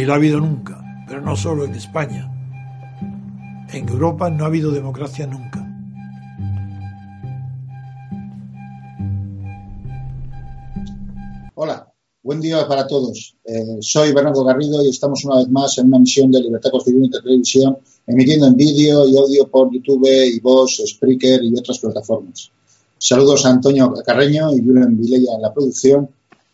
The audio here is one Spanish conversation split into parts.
ni la ha habido nunca, pero no solo en España. En Europa no ha habido democracia nunca. Hola, buen día para todos. Eh, soy Bernardo Garrido y estamos una vez más en una misión de Libertad Constituyente Televisión, emitiendo en vídeo y audio por YouTube, voz, Spreaker y otras plataformas. Saludos a Antonio Carreño y Julen Vilella en la producción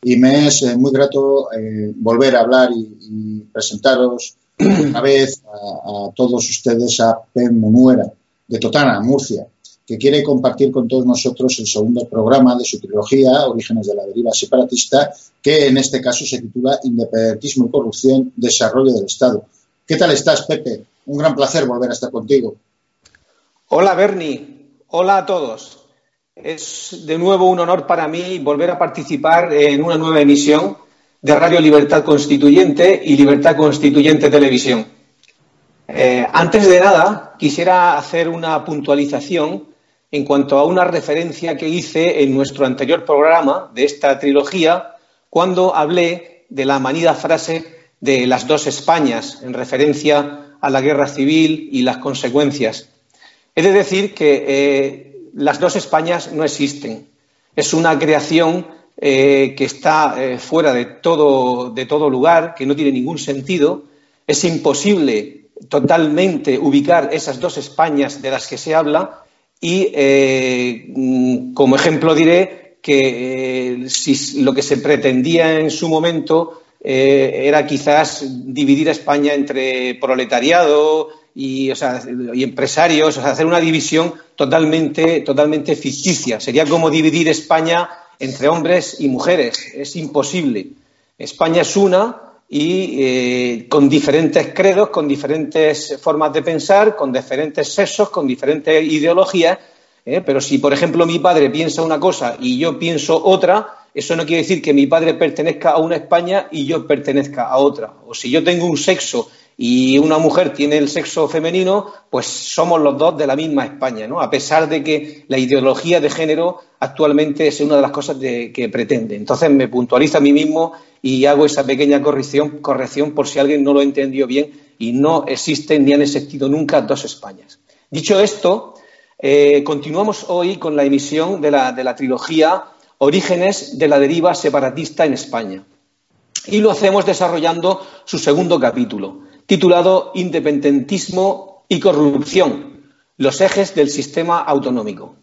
y me es eh, muy grato eh, volver a hablar y, presentaros una vez a, todos ustedes a Pen Munuera de Totana, Murcia que quiere compartir con todos nosotros el segundo programa de su trilogía, Orígenes de la Deriva Separatista, que en este caso se titula Independentismo y Corrupción, Desarrollo del Estado. ¿Qué tal estás, Pepe? Un gran placer volver a estar contigo. Hola, Bernie. Hola a todos. Es de nuevo un honor para mí volver a participar en una nueva emisión de Radio Libertad Constituyente y Libertad Constituyente Televisión. Eh, antes de nada, quisiera hacer una puntualización en cuanto a una referencia que hice en nuestro anterior programa de esta trilogía, cuando hablé de la manida frase de las dos Españas, en referencia a la guerra civil y las consecuencias. He de decir que eh, las dos Españas no existen. Es una creación eh, que está eh, fuera de todo, de todo lugar, que no tiene ningún sentido. Es imposible totalmente ubicar esas dos Españas de las que se habla y eh, mm, como ejemplo diré que si lo que se pretendía en su momento era quizás dividir a España entre proletariado y, empresarios, o sea, hacer una división totalmente, totalmente ficticia. Sería como dividir España entre hombres y mujeres. Es imposible. España es una y eh, con diferentes credos, con diferentes formas de pensar, con diferentes sexos, con diferentes ideologías. ¿eh? Pero si, por ejemplo, mi padre piensa una cosa y yo pienso otra, eso no quiere decir que mi padre pertenezca a una España y yo pertenezca a otra. O si yo tengo un sexo y una mujer tiene el sexo femenino, pues somos los dos de la misma España, ¿no? A pesar de que la ideología de género actualmente es una de las cosas que pretende. Entonces me puntualiza a mí mismo y hago esa pequeña corrección, corrección por si alguien no lo entendió bien y no existen ni han existido nunca dos Españas. Dicho esto, eh, continuamos hoy con la emisión de la, de la trilogía Orígenes de la deriva separatista en España. Y lo hacemos desarrollando su segundo capítulo, titulado Independentismo y corrupción, los ejes del sistema autonómico.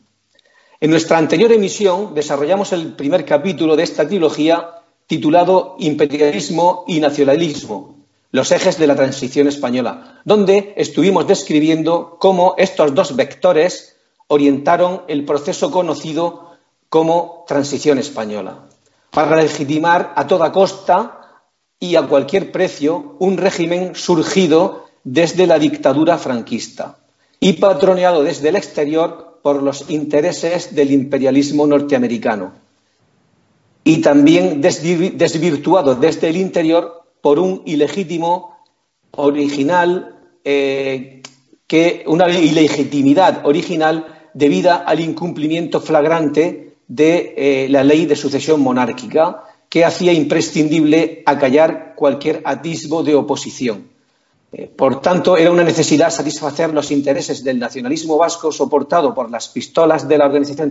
En nuestra anterior emisión desarrollamos el primer capítulo de esta trilogía titulado Imperialismo y Nacionalismo, los ejes de la transición española, donde estuvimos describiendo cómo estos dos vectores orientaron el proceso conocido como transición española, para legitimar a toda costa y a cualquier precio un régimen surgido desde la dictadura franquista y patroneado desde el exterior por los intereses del imperialismo norteamericano y también desvirtuado desde el interior por un ilegítimo original, eh, que, una ilegitimidad original debida al incumplimiento flagrante de eh, la ley de sucesión monárquica, que hacía imprescindible acallar cualquier atisbo de oposición. Eh, por tanto, era una necesidad satisfacer los intereses del nacionalismo vasco soportado por las pistolas de la organización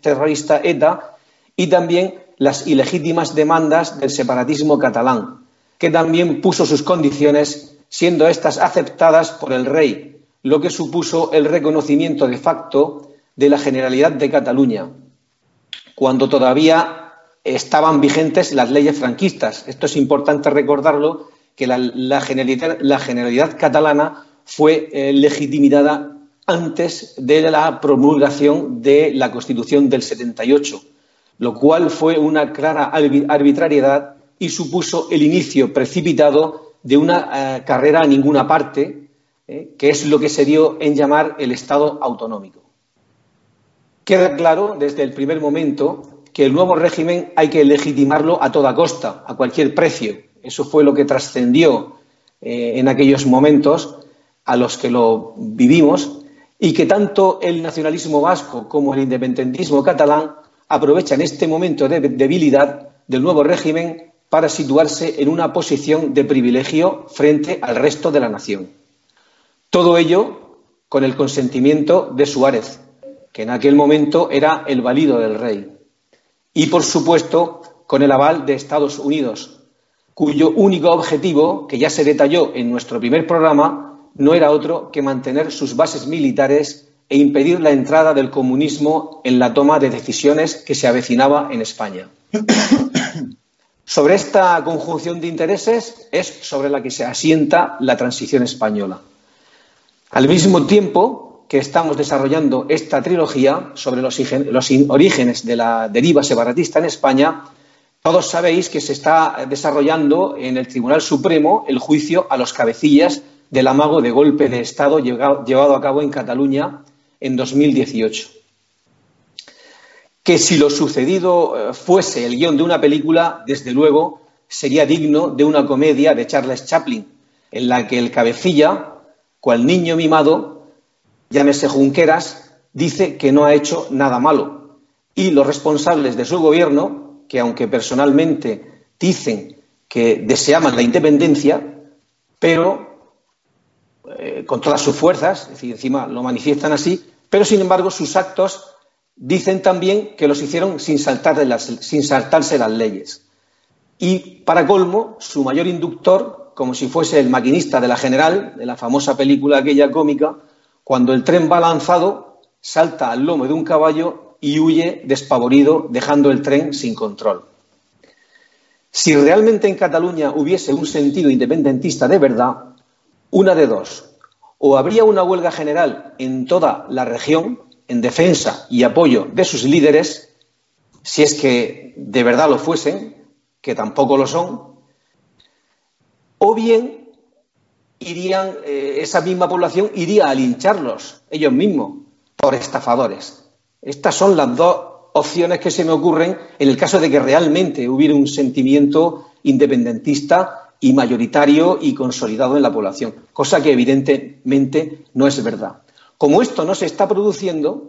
terrorista ETA y también las ilegítimas demandas del separatismo catalán, que también puso sus condiciones, siendo éstas aceptadas por el rey, lo que supuso el reconocimiento de facto de la Generalidad de Cataluña, cuando todavía estaban vigentes las leyes franquistas. Esto es importante recordarlo, que la, generalidad, catalana fue eh, legitimada antes de la promulgación de la Constitución del 78 lo cual fue una clara arbitrariedad y supuso el inicio precipitado de una eh, carrera a ninguna parte, eh, que es lo que se dio en llamar el Estado autonómico. Queda claro desde el primer momento que el nuevo régimen hay que legitimarlo a toda costa, a cualquier precio. Eso fue lo que trascendió eh, en aquellos momentos a los que lo vivimos y que tanto el nacionalismo vasco como el independentismo catalán aprovechan este momento de debilidad del nuevo régimen para situarse en una posición de privilegio frente al resto de la nación. Todo ello con el consentimiento de Suárez, que en aquel momento era el valido del rey, y por supuesto con el aval de Estados Unidos, cuyo único objetivo, que ya se detalló en nuestro primer programa, no era otro que mantener sus bases militares e impedir la entrada del comunismo en la toma de decisiones que se avecinaba en España. Sobre esta conjunción de intereses es sobre la que se asienta la transición española. Al mismo tiempo que estamos desarrollando esta trilogía sobre los, orígenes de la deriva separatista en España, todos sabéis que se está desarrollando en el Tribunal Supremo el juicio a los cabecillas del amago de golpe de Estado llevado a cabo en Cataluña en 2018 que si lo sucedido eh, fuese el guion de una película, desde luego sería digno de una comedia de Charles Chaplin, en la que el cabecilla, cual niño mimado, llámese Junqueras, dice que no ha hecho nada malo. Y los responsables de su gobierno, que aunque personalmente dicen que deseaban la independencia, pero eh, con todas sus fuerzas, es decir, encima lo manifiestan así, pero sin embargo sus actos Dicen también que los hicieron sin, sin saltarse las leyes. Y, para colmo, su mayor inductor, como si fuese el maquinista de la General, de la famosa película aquella cómica, cuando el tren va lanzado, salta al lomo de un caballo y huye despavorido, dejando el tren sin control. Si realmente en Cataluña hubiese un sentido independentista de verdad, una de dos. O habría una huelga general en toda la región, en defensa y apoyo de sus líderes, si es que de verdad lo fuesen, que tampoco lo son, o bien irían, eh, esa misma población iría a lincharlos ellos mismos por estafadores. Estas son las dos opciones que se me ocurren en el caso de que realmente hubiera un sentimiento independentista y mayoritario y consolidado en la población, cosa que evidentemente no es verdad. Como esto no se está produciendo,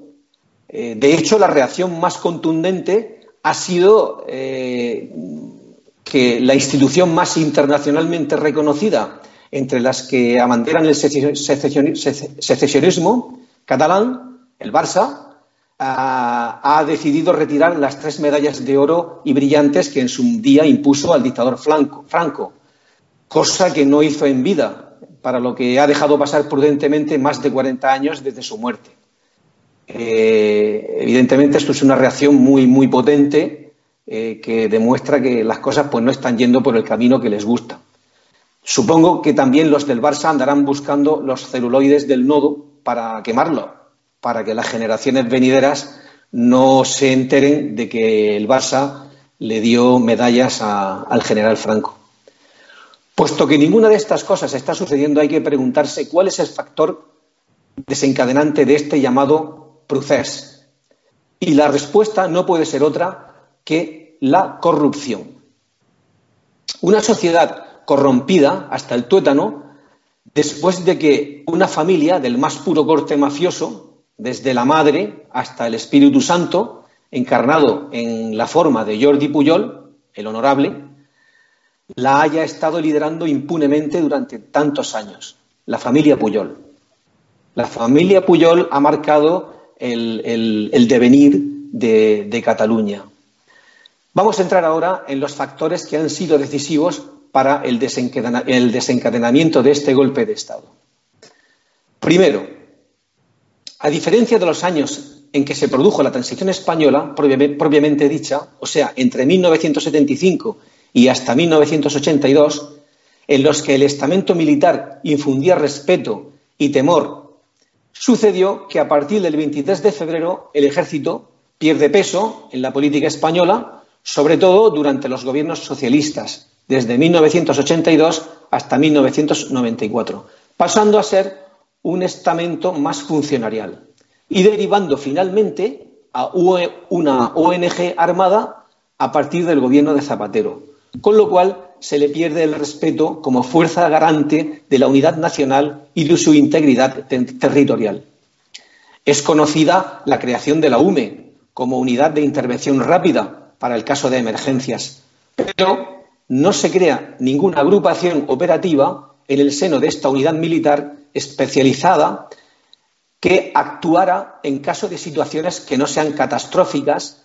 eh, de hecho, la reacción más contundente ha sido eh, que la institución más internacionalmente reconocida entre las que abanderan el secesionismo catalán, el Barça, ha, decidido retirar las tres medallas de oro y brillantes que en su día impuso al dictador Franco, cosa que no hizo en vida, para lo que ha dejado pasar prudentemente más de 40 años desde su muerte. Eh, evidentemente, esto es una reacción muy, muy potente eh, que demuestra que las cosas pues, no están yendo por el camino que les gusta. Supongo que también los del Barça andarán buscando los celuloides del nodo para quemarlo, para que las generaciones venideras no se enteren de que el Barça le dio medallas al general Franco. Puesto que ninguna de estas cosas está sucediendo, hay que preguntarse cuál es el factor desencadenante de este llamado proceso. Y la respuesta no puede ser otra que la corrupción. Una sociedad corrompida hasta el tuétano, después de que una familia del más puro corte mafioso, desde la madre hasta el Espíritu Santo, encarnado en la forma de Jordi Puyol, el honorable, la haya estado liderando impunemente durante tantos años, la familia Puyol. La familia Puyol ha marcado el, devenir de, Cataluña. Vamos a entrar ahora en los factores que han sido decisivos para el, desencadenamiento de este golpe de Estado. Primero, a diferencia de los años en que se produjo la transición española, propiamente dicha, o sea, entre 1975 y hasta 1982, en los que el estamento militar infundía respeto y temor, sucedió que a partir del 23 de febrero el ejército pierde peso en la política española, sobre todo durante los gobiernos socialistas, desde 1982 hasta 1994, pasando a ser un estamento más funcionarial y derivando finalmente a una ONG armada a partir del gobierno de Zapatero, con lo cual se le pierde el respeto como fuerza garante de la unidad nacional y de su integridad territorial. Es conocida la creación de la UME como unidad de intervención rápida para el caso de emergencias, pero no se crea ninguna agrupación operativa en el seno de esta unidad militar especializada que actuara en caso de situaciones que no sean catastróficas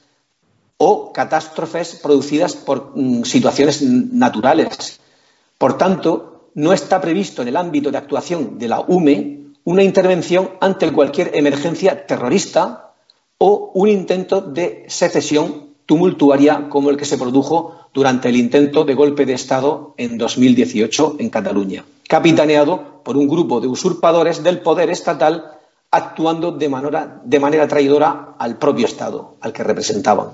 o catástrofes producidas por mm, situaciones naturales. Por tanto, no está previsto en el ámbito de actuación de la UME una intervención ante cualquier emergencia terrorista o un intento de secesión tumultuaria como el que se produjo durante el intento de golpe de Estado en 2018 en Cataluña, capitaneado por un grupo de usurpadores del poder estatal actuando de manera, de manera traidora al propio Estado, al que representaban.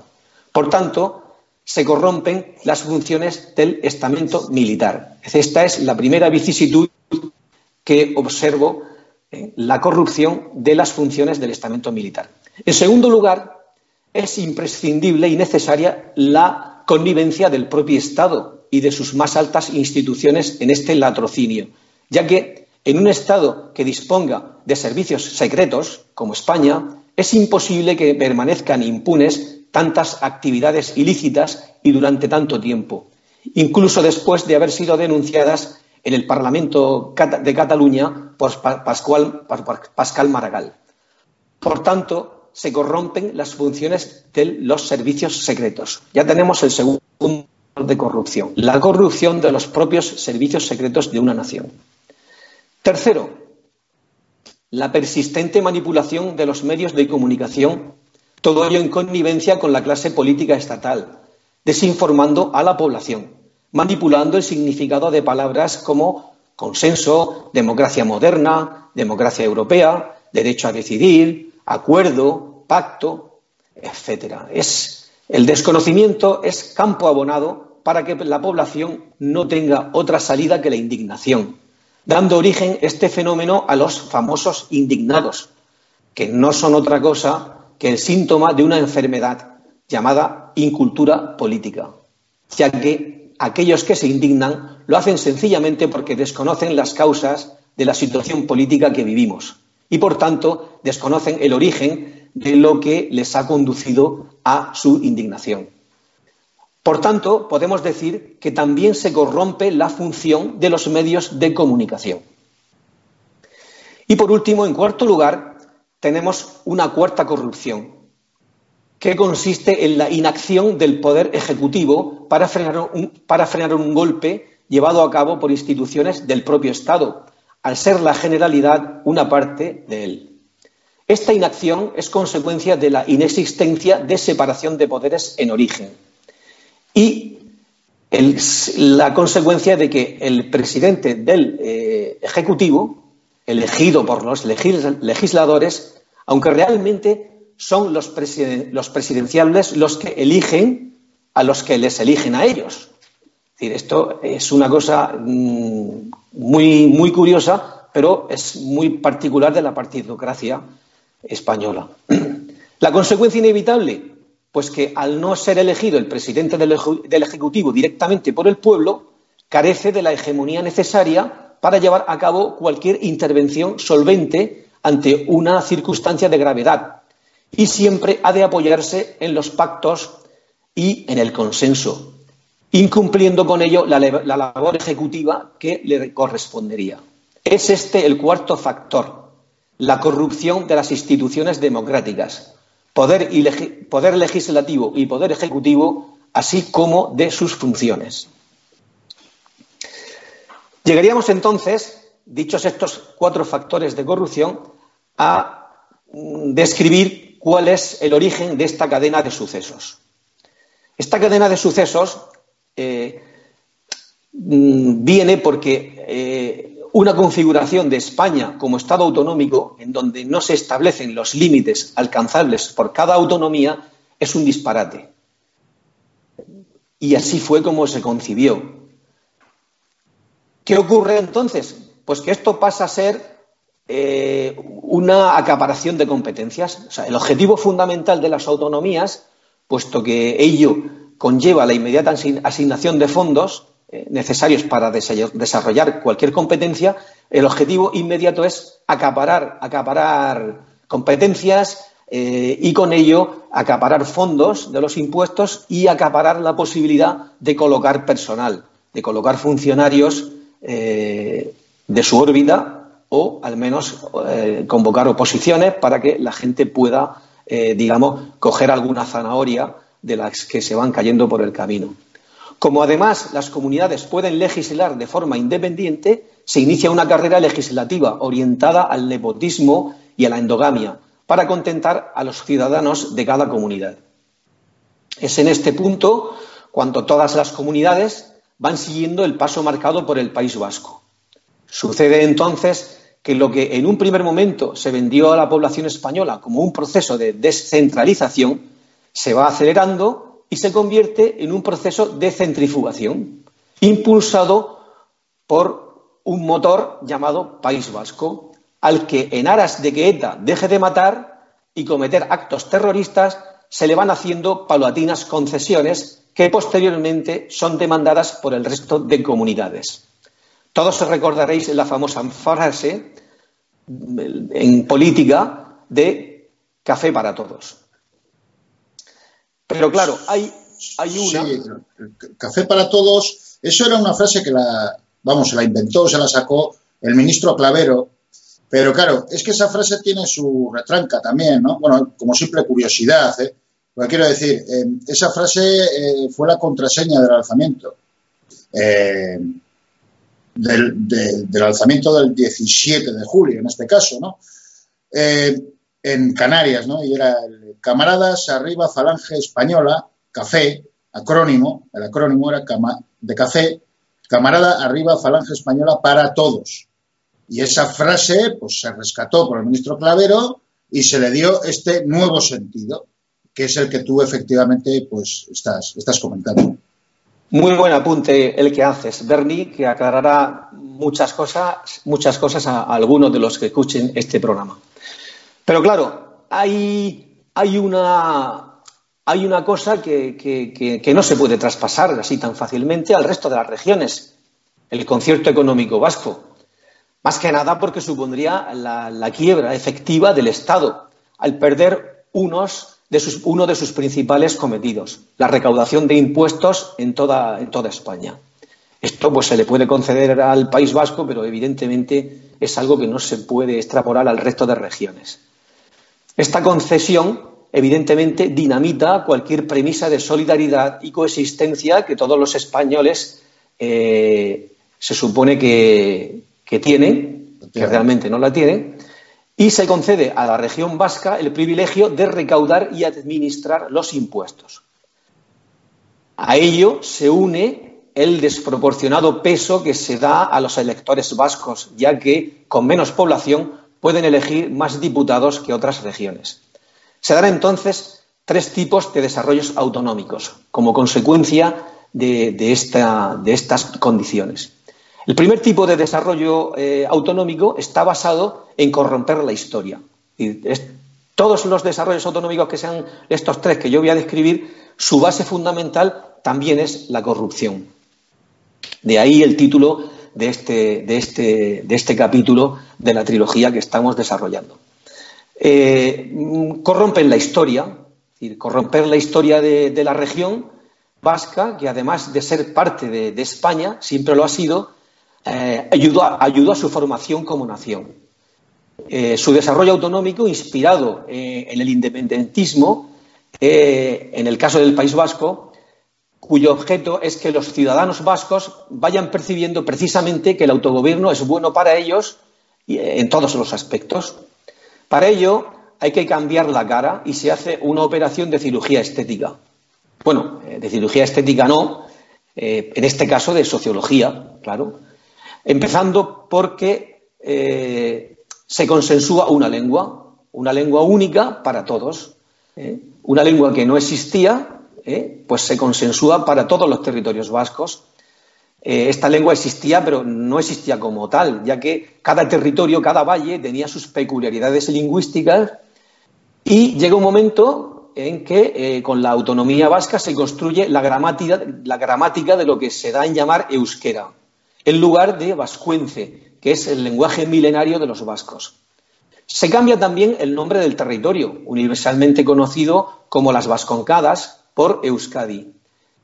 Por tanto, se corrompen las funciones del estamento militar. Esta es la primera vicisitud que observo en la corrupción de las funciones del estamento militar. En segundo lugar, es imprescindible y necesaria la connivencia del propio Estado y de sus más altas instituciones en este latrocinio, ya que en un Estado que disponga de servicios secretos, como España, es imposible que permanezcan impunes tantas actividades ilícitas y durante tanto tiempo, incluso después de haber sido denunciadas en el Parlamento de Cataluña por Pascal Maragall. Por tanto, se corrompen las funciones de los servicios secretos. Ya tenemos el segundo de corrupción, la corrupción de los propios servicios secretos de una nación. Tercero, la persistente manipulación de los medios de comunicación todo ello en connivencia con la clase política estatal, desinformando a la población, manipulando el significado de palabras como consenso, democracia moderna, democracia europea, derecho a decidir, acuerdo, pacto, etcétera. Es el desconocimiento es campo abonado para que la población no tenga otra salida que la indignación, dando origen este fenómeno a los famosos indignados, que no son otra cosa que el síntoma de una enfermedad llamada incultura política, ya que aquellos que se indignan lo hacen sencillamente porque desconocen las causas de la situación política que vivimos y, por tanto, desconocen el origen de lo que les ha conducido a su indignación. Por tanto, podemos decir que también se corrompe la función de los medios de comunicación. Y por último, en cuarto lugar, tenemos una cuarta corrupción, que consiste en la inacción del Poder Ejecutivo para frenar un, golpe llevado a cabo por instituciones del propio Estado, al ser la generalidad una parte de él. Esta inacción es consecuencia de la inexistencia de separación de poderes en origen y la consecuencia de que el presidente del eh, Ejecutivo elegido por los legisladores, aunque realmente son los, presidenciales los que eligen a los que les eligen a ellos. Esto es una cosa mm, muy, muy curiosa, pero es muy particular de la partidocracia española. La consecuencia inevitable, pues que al no ser elegido el presidente del Ejecutivo directamente por el pueblo, carece de la hegemonía necesaria para llevar a cabo cualquier intervención solvente ante una circunstancia de gravedad y siempre ha de apoyarse en los pactos y en el consenso, incumpliendo con ello la, labor ejecutiva que le correspondería. Es este el cuarto factor, la corrupción de las instituciones democráticas, poder, legislativo y poder ejecutivo, así como de sus funciones. Llegaríamos entonces, dichos estos cuatro factores de corrupción, a describir cuál es el origen de esta cadena de sucesos. Esta cadena de sucesos eh, viene porque eh, una configuración de España como Estado autonómico, en donde no se establecen los límites alcanzables por cada autonomía, es un disparate. Y así fue como se concibió. ¿Qué ocurre entonces? Pues que esto pasa a ser eh, una acaparación de competencias. O sea, el objetivo fundamental de las autonomías, puesto que ello conlleva la inmediata asignación de fondos eh, necesarios para desarrollar cualquier competencia, el objetivo inmediato es acaparar, acaparar competencias, eh, y con ello acaparar fondos de los impuestos y acaparar la posibilidad de colocar personal, de colocar funcionarios eh, de su órbita o al menos convocar oposiciones para que la gente pueda, digamos, coger alguna zanahoria de las que se van cayendo por el camino. Como además las comunidades pueden legislar de forma independiente, se inicia una carrera legislativa orientada al nepotismo y a la endogamia, para contentar a los ciudadanos de cada comunidad. Es en este punto cuando todas las comunidades van siguiendo el paso marcado por el País Vasco. Sucede entonces que lo que en un primer momento se vendió a la población española como un proceso de descentralización se va acelerando y se convierte en un proceso de centrifugación, impulsado por un motor llamado País Vasco, al que, en aras de que ETA deje de matar y cometer actos terroristas, se le van haciendo paulatinas concesiones que posteriormente son demandadas por el resto de comunidades. Todos recordaréis la famosa frase en política de café para todos. Pero claro, hay, hay una. Sí, café para todos, eso era una frase que la, vamos, se la inventó, se la sacó el ministro Clavero pero claro, es que esa frase tiene su retranca también, ¿no? Bueno, como simple curiosidad, ¿eh? Porque quiero decir, eh, esa frase eh, fue la contraseña del alzamiento. Eh, del, alzamiento del 17 de julio, en este caso, ¿no? En Canarias, ¿no? Y era el Camaradas Arriba Falange Española, Café, acrónimo, el acrónimo era de Café, Camarada Arriba Falange Española para todos. Y esa frase pues, se rescató por el ministro Clavero y se le dio este nuevo sentido, que es el que tú efectivamente pues, estás, estás comentando. Muy buen apunte el que haces, Bernie, que aclarará muchas cosas, muchas cosas a, algunos de los que escuchen este programa. Pero claro, hay, una, cosa que, no se puede traspasar así tan fácilmente al resto de las regiones, el concierto económico vasco. Más que nada porque supondría la, quiebra efectiva del Estado al perder uno de sus principales cometidos, la recaudación de impuestos en toda, en toda España. Esto pues, se le puede conceder al País Vasco, pero evidentemente es algo que no se puede extrapolar al resto de regiones. Esta concesión, evidentemente, dinamita cualquier premisa de solidaridad y coexistencia que todos los españoles eh, se supone que, que tienen, que realmente no la tienen, y se concede a la región vasca el privilegio de recaudar y administrar los impuestos. A ello se une el desproporcionado peso que se da a los electores vascos, ya que con menos población pueden elegir más diputados que otras regiones. Se dan entonces tres tipos de desarrollos autonómicos como consecuencia de, de estas condiciones. El primer tipo de desarrollo eh, autonómico está basado en corromper la historia. Y todos los desarrollos autonómicos que sean estos tres que yo voy a describir, su base fundamental también es la corrupción. De ahí el título de este, de este, de este capítulo de la trilogía que estamos desarrollando. Eh, corrompen la historia, corromper la historia de, la región vasca, que además de ser parte de España, siempre lo ha sido, eh, ayudó, a, su formación como nación. Eh, su desarrollo autonómico, inspirado eh, en el independentismo, en el caso del País Vasco, cuyo objeto es que los ciudadanos vascos vayan percibiendo precisamente que el autogobierno es bueno para ellos en todos los aspectos. Para ello hay que cambiar la cara y se hace una operación de cirugía estética. Bueno, de cirugía estética no, en este caso de sociología, claro Empezando porque eh, se consensúa una lengua, una lengua única para todos. ¿eh? Una lengua que no existía, ¿eh? pues se consensúa para todos los territorios vascos. esta lengua existía, pero no existía como tal, ya que cada territorio, cada valle tenía sus peculiaridades lingüísticas y llega un momento en que con la autonomía vasca se construye la gramática, la gramática de lo que se da en llamar euskera en lugar de vascuence, que es el lenguaje milenario de los vascos. Se cambia también el nombre del territorio, universalmente conocido como las Vasconcadas, por Euskadi.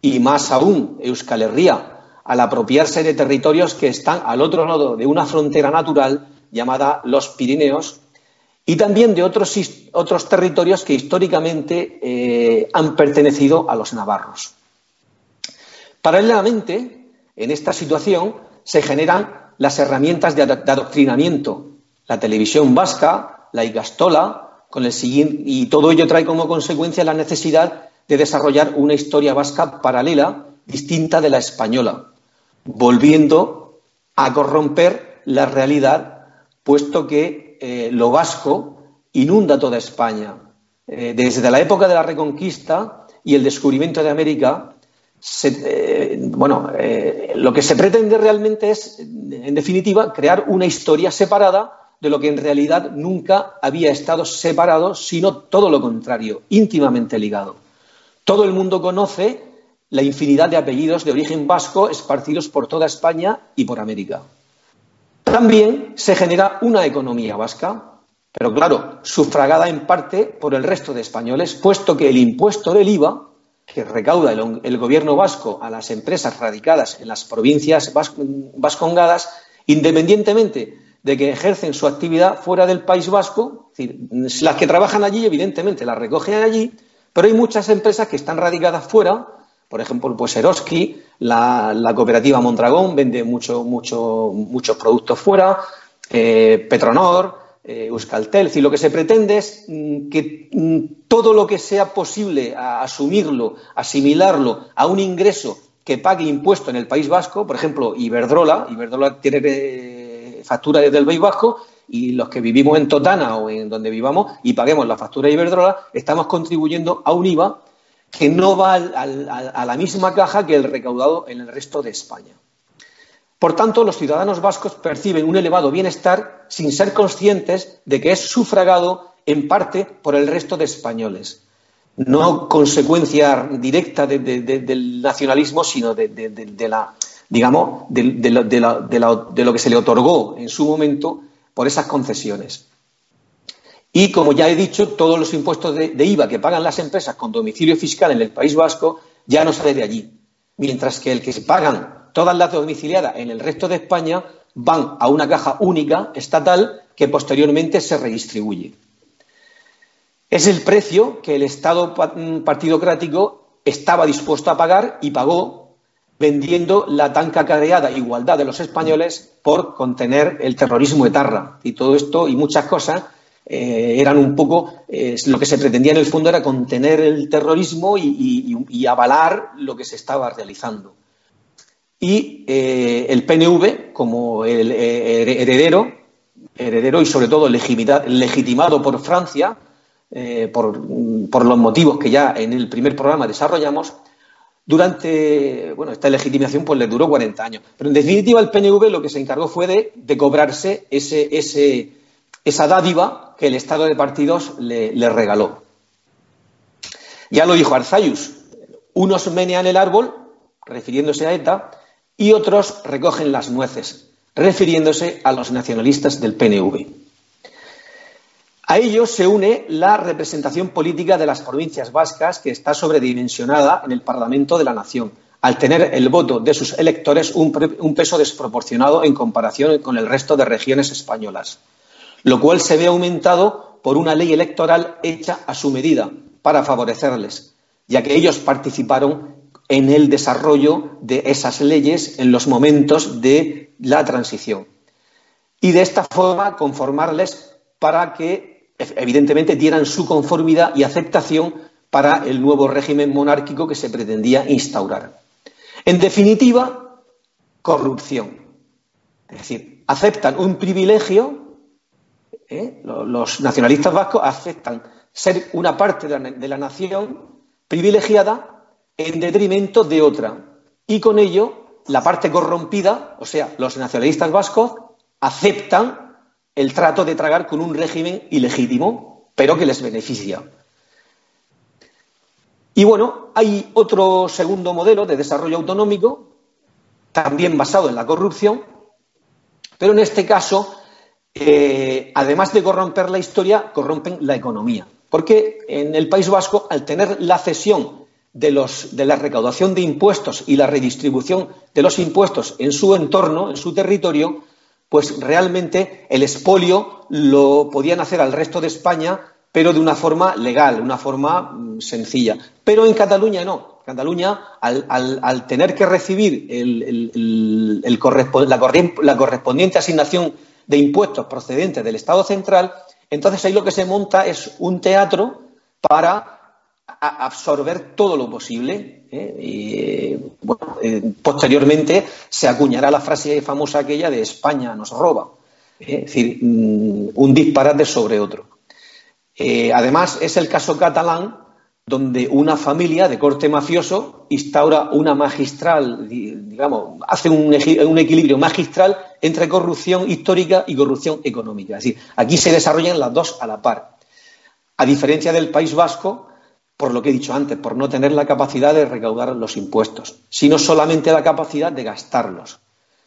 Y más aún, Euskal Herria, al apropiarse de territorios que están al otro lado de una frontera natural llamada los Pirineos, y también de otros, otros territorios que históricamente eh, han pertenecido a los navarros. Paralelamente, en esta situación se generan las herramientas de, adoctrinamiento, la televisión vasca, la Igastola, con el y todo ello trae como consecuencia la necesidad de desarrollar una historia vasca paralela, distinta de la española, volviendo a corromper la realidad, puesto que eh, lo vasco inunda toda España. Eh, desde la época de la Reconquista y el descubrimiento de América, eh, bueno, lo que se pretende realmente es, en definitiva, crear una historia separada de lo que en realidad nunca había estado separado, sino todo lo contrario, íntimamente ligado. Todo el mundo conoce la infinidad de apellidos de origen vasco esparcidos por toda España y por América. También se genera una economía vasca, pero claro, sufragada en parte por el resto de españoles, puesto que el impuesto del IVA, que recauda el, gobierno vasco a las empresas radicadas en las provincias vascongadas, independientemente de que ejercen su actividad fuera del País Vasco, es decir, las que trabajan allí, evidentemente, las recogen allí, pero hay muchas empresas que están radicadas fuera por ejemplo, pues Eroski, la, cooperativa Mondragón vende mucho, mucho, muchos productos fuera, eh, Petronor, eh, Euskaltel. Es lo que se pretende es mm, que mm, todo lo que sea posible asumirlo, asimilarlo a un ingreso que pague impuesto en el País Vasco, por ejemplo, Iberdrola, Iberdrola tiene eh, factura desde el País Vasco, y los que vivimos en Totana o en donde vivamos y paguemos la factura de Iberdrola, estamos contribuyendo a un IVA que no va a la misma caja que el recaudado en el resto de España. Por tanto, los ciudadanos vascos perciben un elevado bienestar sin ser conscientes de que es sufragado en parte por el resto de españoles. No consecuencia directa del nacionalismo, sino de, la, digamos, de lo que se le otorgó en su momento por esas concesiones. Y, como ya he dicho, todos los impuestos de, IVA que pagan las empresas con domicilio fiscal en el País Vasco ya no sale de allí, mientras que el que se pagan todas las domiciliadas en el resto de España van a una caja única estatal que posteriormente se redistribuye. Es el precio que el Estado partidocrático estaba dispuesto a pagar y pagó vendiendo la tan cacareada igualdad de los españoles por contener el terrorismo etarra. Y todo esto y muchas cosas eh, eran un poco, eh, lo que se pretendía en el fondo era contener el terrorismo y, avalar lo que se estaba realizando. Y eh, el PNV, como el heredero, heredero y sobre todo legitimado por Francia, por, por, los motivos que ya en el primer programa desarrollamos, durante, bueno, esta legitimación pues le duró 40 años. Pero en definitiva el PNV lo que se encargó fue de, cobrarse ese, ese, esa dádiva que el Estado de partidos le, regaló. Ya lo dijo Arzayus, unos menean el árbol, refiriéndose a ETA, y otros recogen las nueces, refiriéndose a los nacionalistas del PNV. A ellos se une la representación política de las provincias vascas, que está sobredimensionada en el Parlamento de la Nación, al tener el voto de sus electores un, un peso desproporcionado en comparación con el resto de regiones españolas lo cual se ve aumentado por una ley electoral hecha a su medida para favorecerles, ya que ellos participaron en el desarrollo de esas leyes en los momentos de la transición. Y de esta forma conformarles para que, evidentemente, dieran su conformidad y aceptación para el nuevo régimen monárquico que se pretendía instaurar. En definitiva, corrupción. Es decir, aceptan un privilegio ¿eh? los nacionalistas vascos aceptan ser una parte de la, nación privilegiada en detrimento de otra. Y con ello, la parte corrompida, o sea, los nacionalistas vascos, aceptan el trato de tragar con un régimen ilegítimo, pero que les beneficia. Y bueno, hay otro segundo modelo de desarrollo autonómico, también basado en la corrupción, pero en este caso eh, además de corromper la historia, corrompen la economía. Porque en el País Vasco, al tener la cesión de, los, de la recaudación de impuestos y la redistribución de los impuestos en su entorno, en su territorio, pues realmente el expolio lo podían hacer al resto de España, pero de una forma legal, una forma mm, sencilla. Pero en Cataluña no. Cataluña, al, tener que recibir la, correspondiente asignación de impuestos procedentes del Estado central, entonces ahí lo que se monta es un teatro para absorber todo lo posible. ¿eh? Y, eh, posteriormente se acuñará la frase famosa aquella de España nos roba. ¿eh? Es decir, mm, un disparate sobre otro. además, es el caso catalán donde una familia de corte mafioso instaura una magistral, digamos, hace un, equilibrio magistral entre corrupción histórica y corrupción económica. Es decir, aquí se desarrollan las dos a la par. A diferencia del País Vasco, por lo que he dicho antes, por no tener la capacidad de recaudar los impuestos, sino solamente la capacidad de gastarlos.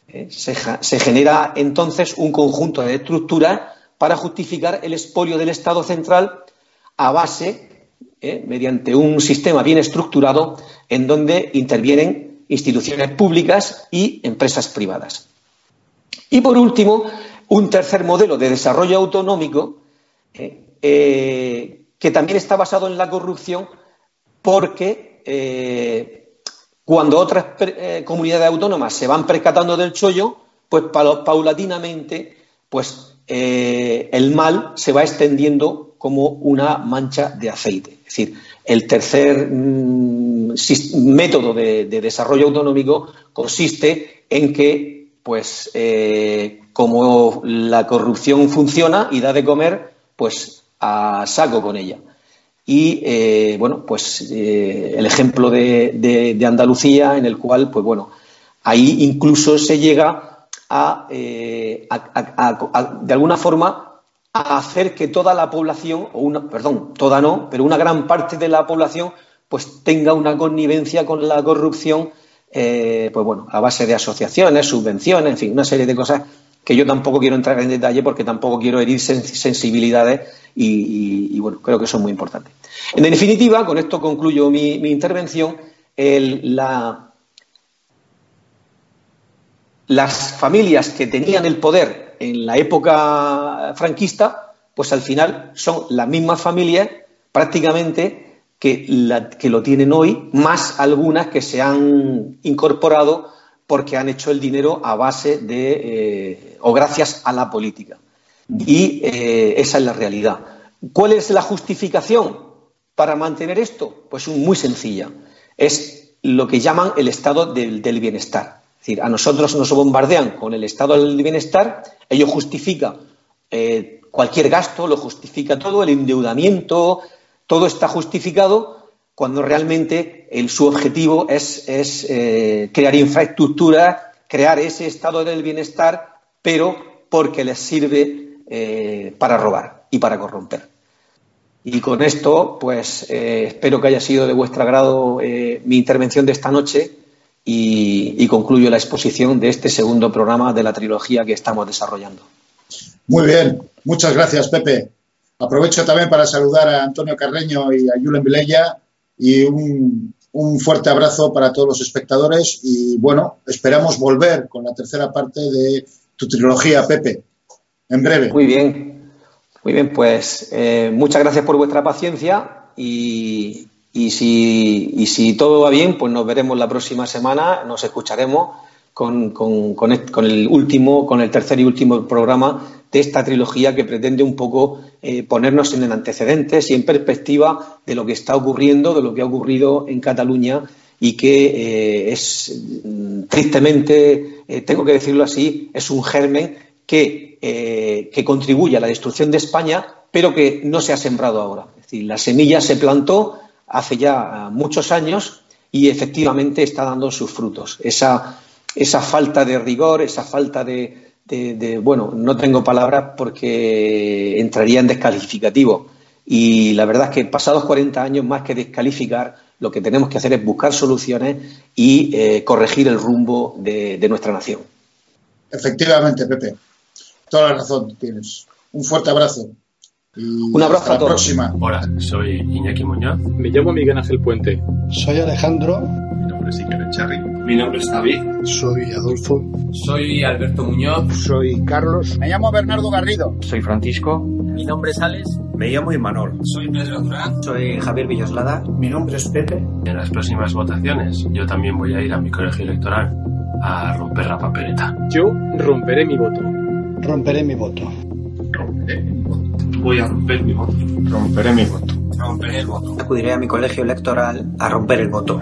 ¿eh? Se, genera entonces un conjunto de estructuras para justificar el expolio del Estado central a base, ¿eh? mediante un sistema bien estructurado, en donde intervienen instituciones públicas y empresas privadas. Y por último, un tercer modelo de desarrollo autonómico ¿eh? Que también está basado en la corrupción porque eh, cuando otras eh, comunidades autónomas se van percatando del chollo, pues paulatinamente pues, eh, el mal se va extendiendo como una mancha de aceite. Es decir, el tercer mm, método de, desarrollo autonómico consiste en que, pues, como la corrupción funciona y da de comer, pues a saco con ella. Y eh, bueno, pues eh, el ejemplo de, Andalucía, en el cual, pues bueno, ahí incluso se llega eh, a, de alguna forma, a hacer que toda la población, o una, perdón, toda no, pero una gran parte de la población, pues tenga una connivencia con la corrupción, pues bueno, a base de asociaciones, subvenciones, en fin, una serie de cosas que yo tampoco quiero entrar en detalle porque tampoco quiero herir sensibilidades y, bueno, creo que es muy importante. En definitiva, con esto concluyo mi, intervención. las familias que tenían el poder en la época franquista, pues al final son las mismas familias prácticamente que lo tienen hoy, más algunas que se han incorporado porque han hecho el dinero a base de eh, o gracias a la política. Y eh, esa es la realidad. ¿Cuál es la justificación para mantener esto? Pues muy sencilla. Es lo que llaman el estado del, bienestar. Es decir, a nosotros nos bombardean con el estado del bienestar, ello justifica eh, cualquier gasto, lo justifica todo, el endeudamiento, todo está justificado cuando realmente su objetivo es, eh, crear infraestructura, crear ese estado del bienestar, pero porque les sirve eh, para robar y para corromper. Y con esto, pues eh, espero que haya sido de vuestro agrado mi intervención de esta noche y, y concluyo la exposición de este segundo programa de la trilogía que estamos desarrollando. Muy bien, muchas gracias, Pepe. Aprovecho también para saludar a Antonio Carreño y a Julen Vilella, y un, fuerte abrazo para todos los espectadores y bueno, esperamos volver con la tercera parte de tu trilogía, Pepe, en breve. Muy bien, muy bien, pues eh, muchas gracias por vuestra paciencia y, y, si, y si todo va bien, pues nos veremos la próxima semana, nos escucharemos con, el último, con el tercer y último programa de esta trilogía que pretende un poco eh, ponernos en el antecedentes y en perspectiva de lo que está ocurriendo, de lo que ha ocurrido en Cataluña y que eh, es mm, tristemente, eh, tengo que decirlo así, es un germen que, que contribuye a la destrucción de España, pero que no se ha sembrado ahora. Es decir, la semilla se plantó hace ya muchos años y efectivamente está dando sus frutos. Esa, esa falta de rigor, esa falta de, bueno, no tengo palabras porque entraría en descalificativo. Y la verdad es que pasados 40 años, más que descalificar, lo que tenemos que hacer es buscar soluciones y eh, corregir el rumbo de, nuestra nación. Efectivamente, Pepe. Toda la razón tienes. Un fuerte abrazo. Y Un abrazo hasta a todos. La próxima. Hola, soy Iñaki Muñoz. Me llamo Miguel Ángel Puente. Soy Alejandro. Mi nombre es Iker Echarri. Mi nombre es David. Soy Adolfo. Soy Alberto Muñoz. Soy Carlos. Me llamo Bernardo Garrido. Soy Francisco. Mi nombre es Alex. Me llamo Imanol. Soy Pedro Durán. Soy Javier Villoslada. Mi nombre es Pepe. En las próximas votaciones yo también voy a ir a mi colegio electoral a romper la papeleta. Yo romperé mi voto. Romperé mi voto. Romperé mi voto. Voy a romper mi voto. Romperé mi voto. Romperé el voto. Acudiré a mi colegio electoral a romper el voto.